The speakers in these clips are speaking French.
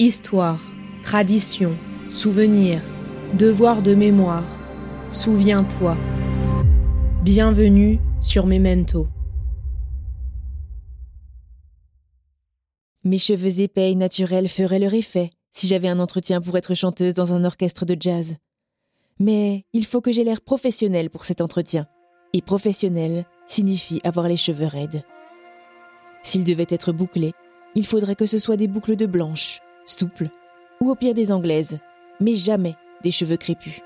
Histoire, tradition, souvenir, devoir de mémoire. Souviens-toi. Bienvenue sur Memento. Mes cheveux épais et naturels feraient leur effet si j'avais un entretien pour être chanteuse dans un orchestre de jazz. Mais il faut que j'ai l'air professionnel pour cet entretien. Et professionnel signifie avoir les cheveux raides. S'ils devaient être bouclés, il faudrait que ce soit des boucles de blanche, souples, ou au pire des anglaises, mais jamais des cheveux crépus.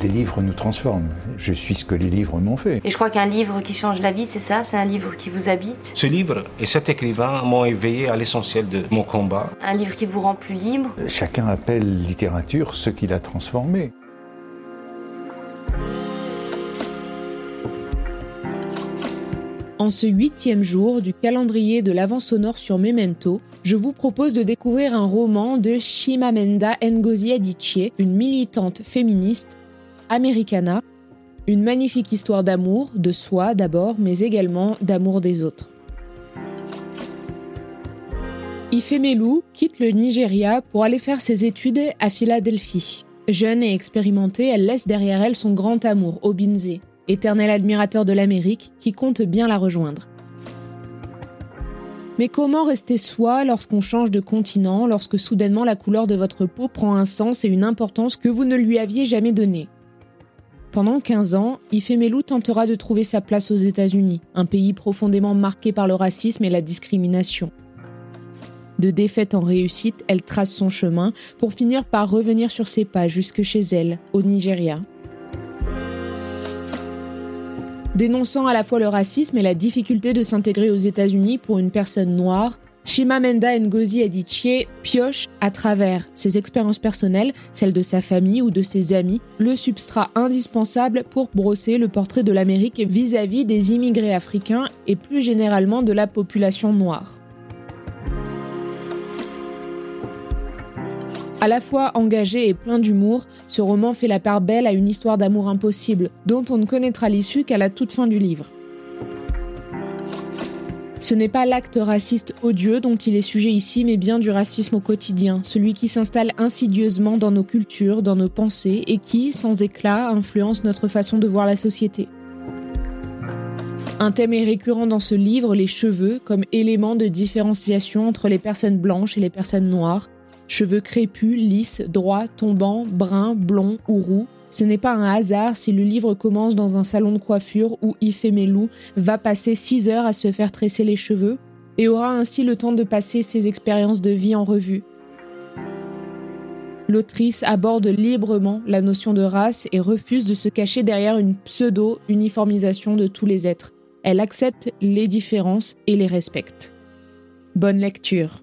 Les livres nous transforment. Je suis ce que les livres m'ont fait. Et je crois qu'un livre qui change la vie, c'est ça, c'est un livre qui vous habite? Ce livre et cet écrivain m'ont éveillé à l'essentiel de mon combat. Un livre qui vous rend plus libre? Chacun appelle littérature ce qu'il a transformé. En ce huitième jour du calendrier de l'Avent sonore sur Memento, je vous propose de découvrir un roman de Shimamanda Ngozi Adichie, une militante féministe americana, une magnifique histoire d'amour, de soi d'abord, mais également d'amour des autres. Ifemelu quitte le Nigeria pour aller faire ses études à Philadelphie. Jeune et expérimentée, elle laisse derrière elle son grand amour, Obinze, éternel admirateur de l'Amérique qui compte bien la rejoindre. Mais comment rester soi lorsqu'on change de continent, lorsque soudainement la couleur de votre peau prend un sens et une importance que vous ne lui aviez jamais donné? Pendant 15 ans, Ifemelu tentera de trouver sa place aux États-Unis, un pays profondément marqué par le racisme et la discrimination. De défaite en réussite, elle trace son chemin pour finir par revenir sur ses pas jusque chez elle, au Nigeria. Dénonçant à la fois le racisme et la difficulté de s'intégrer aux États-Unis pour une personne noire, Shimamanda Ngozi Adichie pioche à travers ses expériences personnelles, celles de sa famille ou de ses amis, le substrat indispensable pour brosser le portrait de l'Amérique vis-à-vis des immigrés africains et plus généralement de la population noire. À la fois engagé et plein d'humour, ce roman fait la part belle à une histoire d'amour impossible, dont on ne connaîtra l'issue qu'à la toute fin du livre. Ce n'est pas l'acte raciste odieux dont il est sujet ici, mais bien du racisme au quotidien, celui qui s'installe insidieusement dans nos cultures, dans nos pensées, et qui, sans éclat, influence notre façon de voir la société. Un thème est récurrent dans ce livre, les cheveux, comme élément de différenciation entre les personnes blanches et les personnes noires, Cheveux crépus, lisses, droits, tombants, bruns, blonds ou roux. Ce n'est pas un hasard si le livre commence dans un salon de coiffure où Ifemelu va passer 6 heures à se faire tresser les cheveux et aura ainsi le temps de passer ses expériences de vie en revue. L'autrice aborde librement la notion de race et refuse de se cacher derrière une pseudo-uniformisation de tous les êtres. Elle accepte les différences et les respecte. Bonne lecture.